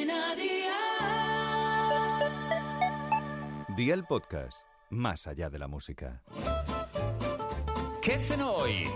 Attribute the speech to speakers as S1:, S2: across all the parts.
S1: Cadena Dial.
S2: Día el podcast, más allá de la música.
S3: ¿Qué cenó hoy?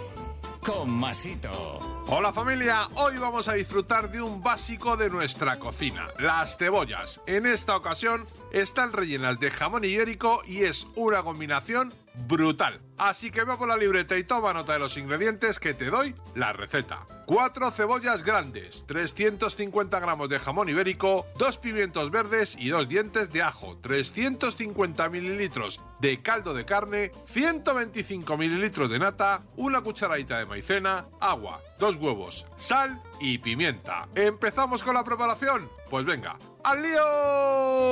S3: Con Masito.
S4: Hola familia, hoy vamos a disfrutar de un básico de nuestra cocina, las cebollas. En esta ocasión están rellenas de jamón ibérico y es una combinación brutal. Así que ve por la libreta y toma nota de los ingredientes que te doy la receta. 4 cebollas grandes, 350 gramos de jamón ibérico, 2 pimientos verdes y 2 dientes de ajo, 350 mililitros de caldo de carne, 125 mililitros de nata, una cucharadita de maicena, agua, 2 huevos, sal y pimienta. ¿Empezamos con la preparación? Pues venga, ¡al lío!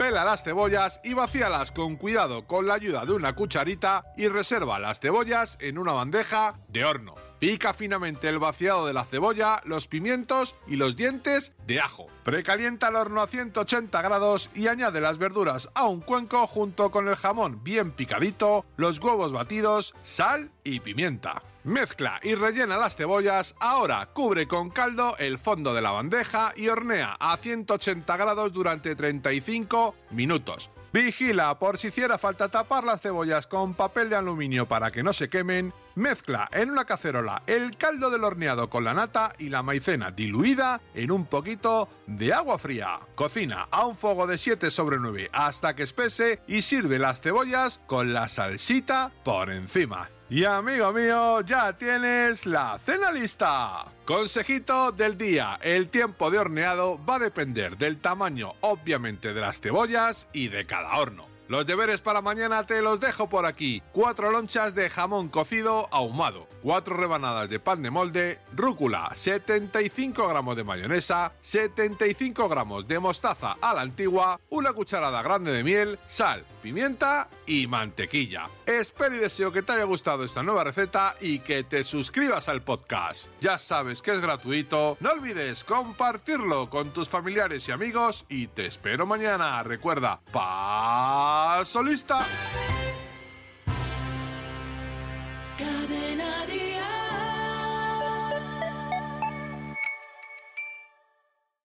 S4: Pela las cebollas y vacíalas con cuidado con la ayuda de una cucharita y reserva las cebollas en una bandeja de horno. Pica finamente el vaciado de la cebolla, los pimientos y los dientes de ajo. Precalienta el horno a 180 grados y añade las verduras a un cuenco junto con el jamón bien picadito, los huevos batidos, sal y pimienta. Mezcla y rellena las cebollas, ahora cubre con caldo el fondo de la bandeja y hornea a 180 grados durante 35 minutos. Vigila por si hiciera falta tapar las cebollas con papel de aluminio para que no se quemen. Mezcla en una cacerola el caldo del horneado con la nata y la maicena diluida en un poquito de agua fría. Cocina a un fuego de 7 sobre 9 hasta que espese y sirve las cebollas con la salsita por encima. Y amigo mío, ya tienes la cena lista. Consejito del día, el tiempo de horneado va a depender del tamaño obviamente de las cebollas y de cada horno. Los deberes para mañana te los dejo por aquí. Cuatro lonchas de jamón cocido ahumado, cuatro rebanadas de pan de molde, rúcula, 75 gramos de mayonesa, 75 gramos de mostaza a la antigua, una cucharada grande de miel, sal, pimienta y mantequilla. Espero y deseo que te haya gustado esta nueva receta y que te suscribas al podcast. Ya sabes que es gratuito, no olvides compartirlo con tus familiares y amigos y te espero mañana. Recuerda, paso lista.